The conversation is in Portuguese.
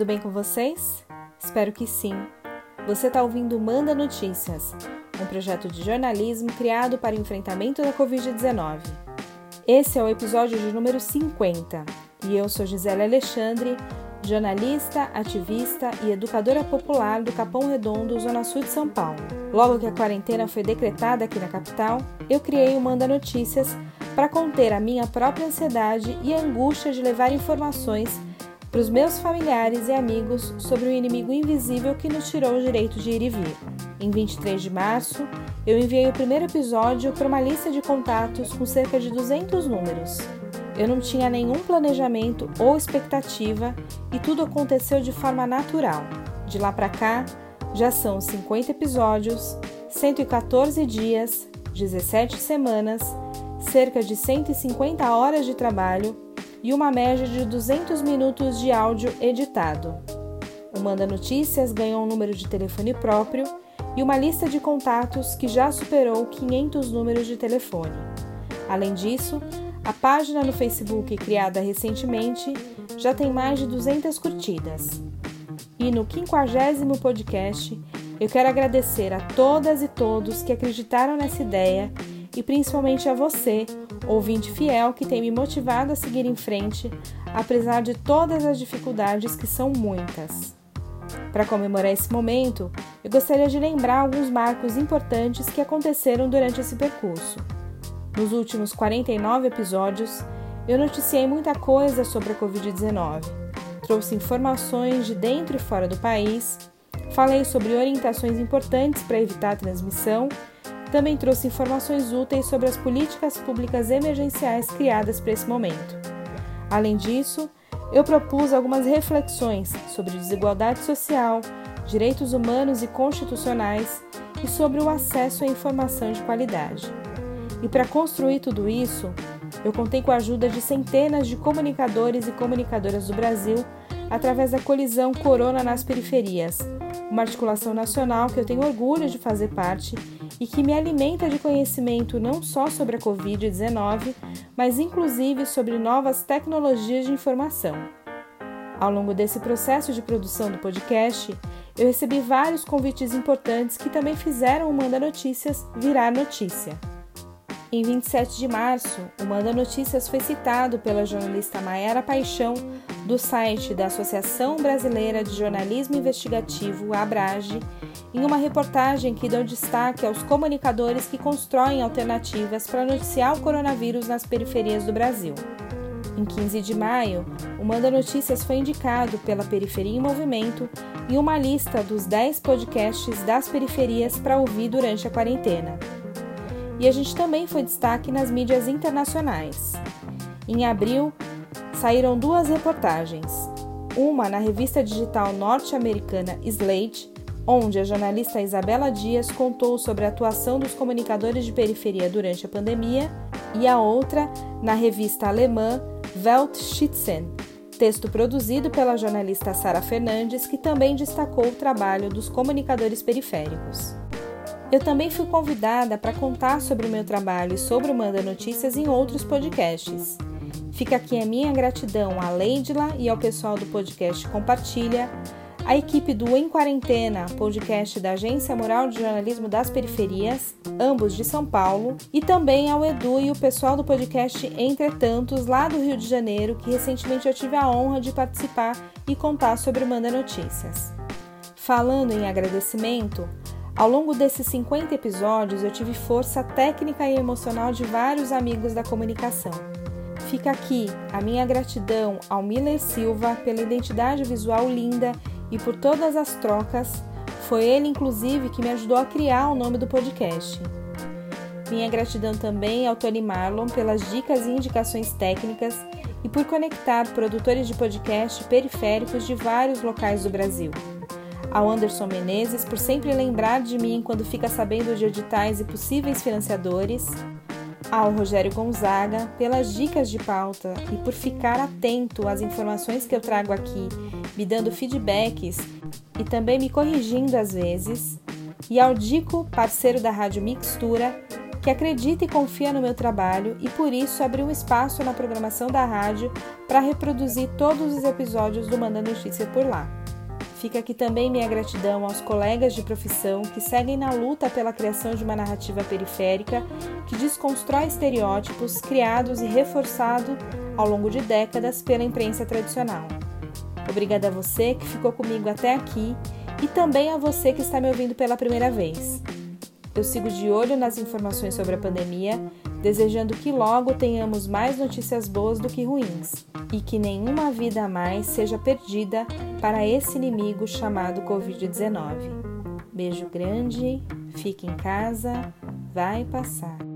tudo bem com vocês? Espero que sim. Você está ouvindo Manda Notícias, um projeto de jornalismo criado para o enfrentamento da Covid-19. Esse é o episódio de número 50 e eu sou Gisele Alexandre, jornalista, ativista e educadora popular do Capão Redondo, Zona Sul de São Paulo. Logo que a quarentena foi decretada aqui na capital, eu criei o Manda Notícias para conter a minha própria ansiedade e angústia de levar informações para os meus familiares e amigos sobre o inimigo invisível que nos tirou o direito de ir e vir. Em 23 de março, eu enviei o primeiro episódio para uma lista de contatos com cerca de 200 números. Eu não tinha nenhum planejamento ou expectativa e tudo aconteceu de forma natural. De lá para cá, já são 50 episódios, 114 dias, 17 semanas, cerca de 150 horas de trabalho e uma média de 200 minutos de áudio editado. O Manda Notícias ganhou um número de telefone próprio e uma lista de contatos que já superou 500 números de telefone. Além disso, a página no Facebook, criada recentemente, já tem mais de 200 curtidas. E no 50 podcast, eu quero agradecer a todas e todos que acreditaram nessa ideia e principalmente a você, ouvinte fiel que tem me motivado a seguir em frente, apesar de todas as dificuldades que são muitas. Para comemorar esse momento, eu gostaria de lembrar alguns marcos importantes que aconteceram durante esse percurso. Nos últimos 49 episódios, eu noticiei muita coisa sobre a Covid-19, trouxe informações de dentro e fora do país, falei sobre orientações importantes para evitar a transmissão também trouxe informações úteis sobre as políticas públicas emergenciais criadas para esse momento. Além disso, eu propus algumas reflexões sobre desigualdade social, direitos humanos e constitucionais e sobre o acesso à informação de qualidade. E para construir tudo isso, eu contei com a ajuda de centenas de comunicadores e comunicadoras do Brasil através da colisão Corona nas Periferias, uma articulação nacional que eu tenho orgulho de fazer parte e que me alimenta de conhecimento não só sobre a Covid-19, mas inclusive sobre novas tecnologias de informação. Ao longo desse processo de produção do podcast, eu recebi vários convites importantes que também fizeram o Manda Notícias virar notícia. Em 27 de março, o Manda Notícias foi citado pela jornalista Mayara Paixão do site da Associação Brasileira de Jornalismo Investigativo, ABRAGE, em uma reportagem que deu destaque aos comunicadores que constroem alternativas para noticiar o coronavírus nas periferias do Brasil. Em 15 de maio, o Manda Notícias foi indicado pela Periferia em Movimento em uma lista dos 10 podcasts das periferias para ouvir durante a quarentena. E a gente também foi destaque nas mídias internacionais. Em abril, saíram duas reportagens. Uma na revista digital norte-americana Slate, onde a jornalista Isabela Dias contou sobre a atuação dos comunicadores de periferia durante a pandemia, e a outra na revista alemã Weltschützen, texto produzido pela jornalista Sara Fernandes, que também destacou o trabalho dos comunicadores periféricos. Eu também fui convidada para contar sobre o meu trabalho e sobre o Manda Notícias em outros podcasts. Fica aqui a minha gratidão à Leidla e ao pessoal do podcast Compartilha, a equipe do Em Quarentena, podcast da Agência Moral de Jornalismo das Periferias, ambos de São Paulo, e também ao Edu e o pessoal do podcast Entretantos, lá do Rio de Janeiro, que recentemente eu tive a honra de participar e contar sobre o Manda Notícias. Falando em agradecimento, ao longo desses 50 episódios eu tive força técnica e emocional de vários amigos da comunicação. Fica aqui a minha gratidão ao Miller Silva pela identidade visual linda e por todas as trocas. Foi ele, inclusive, que me ajudou a criar o nome do podcast. Minha gratidão também ao Tony Marlon pelas dicas e indicações técnicas e por conectar produtores de podcast periféricos de vários locais do Brasil. Ao Anderson Menezes por sempre lembrar de mim quando fica sabendo de editais e possíveis financiadores. Ao Rogério Gonzaga pelas dicas de pauta e por ficar atento às informações que eu trago aqui me dando feedbacks e também me corrigindo às vezes, e ao Dico, parceiro da Rádio Mixtura, que acredita e confia no meu trabalho e por isso abriu um espaço na programação da rádio para reproduzir todos os episódios do Manda Notícia por lá. Fica aqui também minha gratidão aos colegas de profissão que seguem na luta pela criação de uma narrativa periférica que desconstrói estereótipos criados e reforçados ao longo de décadas pela imprensa tradicional. Obrigada a você que ficou comigo até aqui e também a você que está me ouvindo pela primeira vez. Eu sigo de olho nas informações sobre a pandemia, desejando que logo tenhamos mais notícias boas do que ruins e que nenhuma vida a mais seja perdida para esse inimigo chamado Covid-19. Beijo grande, fique em casa, vai passar.